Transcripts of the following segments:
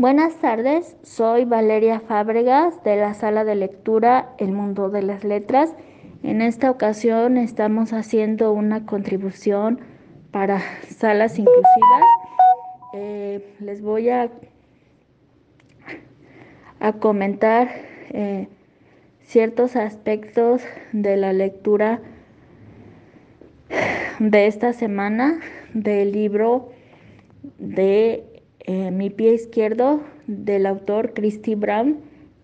Buenas tardes, soy Valeria Fábregas de la sala de lectura El Mundo de las Letras. En esta ocasión estamos haciendo una contribución para salas inclusivas. Eh, les voy a, comentar eh, ciertos aspectos de la lectura de esta semana del libro de eh, mi pie izquierdo del autor Christy Brown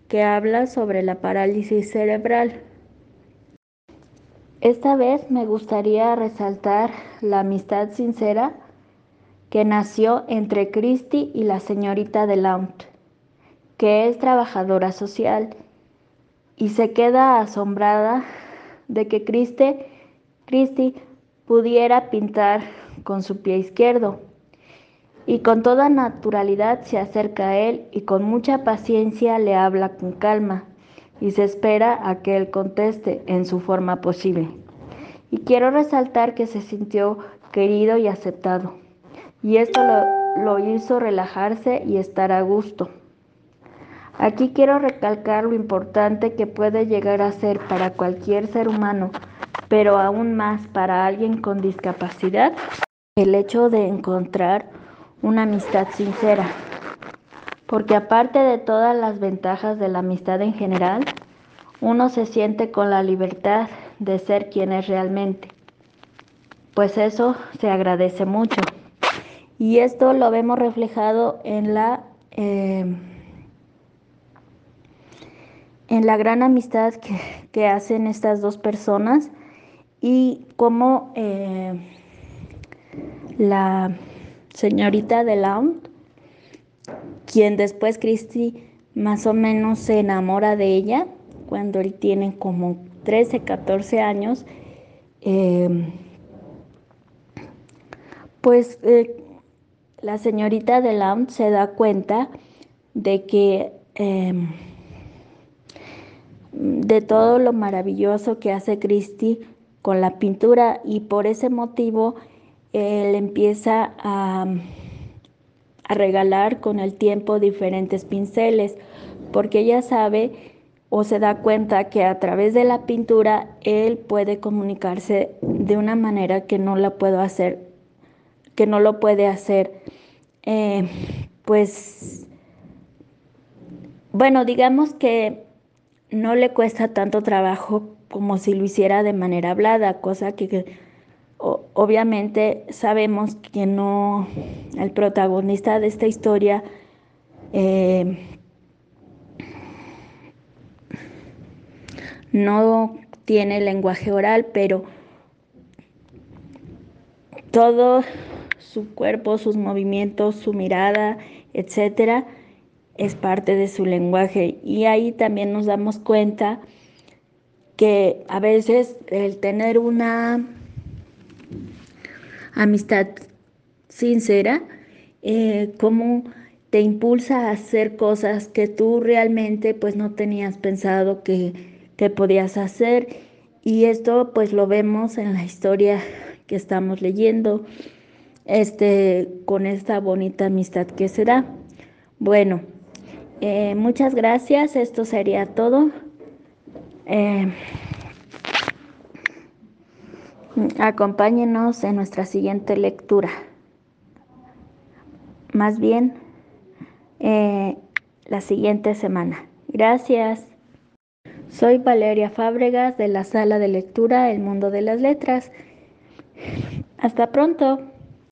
que habla sobre la parálisis cerebral. Esta vez me gustaría resaltar la amistad sincera que nació entre Christy y la señorita de Lount, que es trabajadora social, y se queda asombrada de que Christy, Christy pudiera pintar con su pie izquierdo y con toda naturalidad se acerca a él y con mucha paciencia le habla con calma y se espera a que él conteste en su forma posible. Y quiero resaltar que se sintió querido y aceptado y esto lo, lo hizo relajarse y estar a gusto. Aquí quiero recalcar lo importante que puede llegar a ser para cualquier ser humano, pero aún más para alguien con discapacidad, el hecho de encontrar una amistad sincera, porque aparte de todas las ventajas de la amistad en general, uno se siente con la libertad de ser quien es realmente, pues eso se agradece mucho. Y esto lo vemos reflejado en la, eh, en la gran amistad que, hacen estas dos personas y cómo eh, la señorita de Laund, quien después Christy más o menos se enamora de ella cuando él tiene como 13, 14 años, em, pues eh, la señorita de Laund se da cuenta de que em, de todo lo maravilloso que hace Christy con la pintura y por ese motivo él empieza a, regalar con el tiempo diferentes pinceles, porque ella sabe o se da cuenta que a través de la pintura él puede comunicarse de una manera que no la puedo hacer, que no lo puede hacer, eh, pues, bueno, digamos que no le cuesta tanto trabajo como si lo hiciera de manera hablada, cosa que obviamente sabemos que no, el protagonista de esta historia eh, no tiene lenguaje oral, pero todo su cuerpo, sus movimientos, su mirada, etcétera, es parte de su lenguaje. Y ahí también nos damos cuenta que a veces el tener una amistad sincera, eh, cómo te impulsa a hacer cosas que tú realmente pues no tenías pensado que, que podías hacer y esto pues lo vemos en la historia que estamos leyendo este con esta bonita amistad que se da. Bueno, eh, muchas gracias, esto sería todo. Eh, Acompáñenos en nuestra siguiente lectura. Más bien, eh, la siguiente semana. Gracias. Soy Valeria Fábregas de la sala de lectura El Mundo de las Letras. Hasta pronto.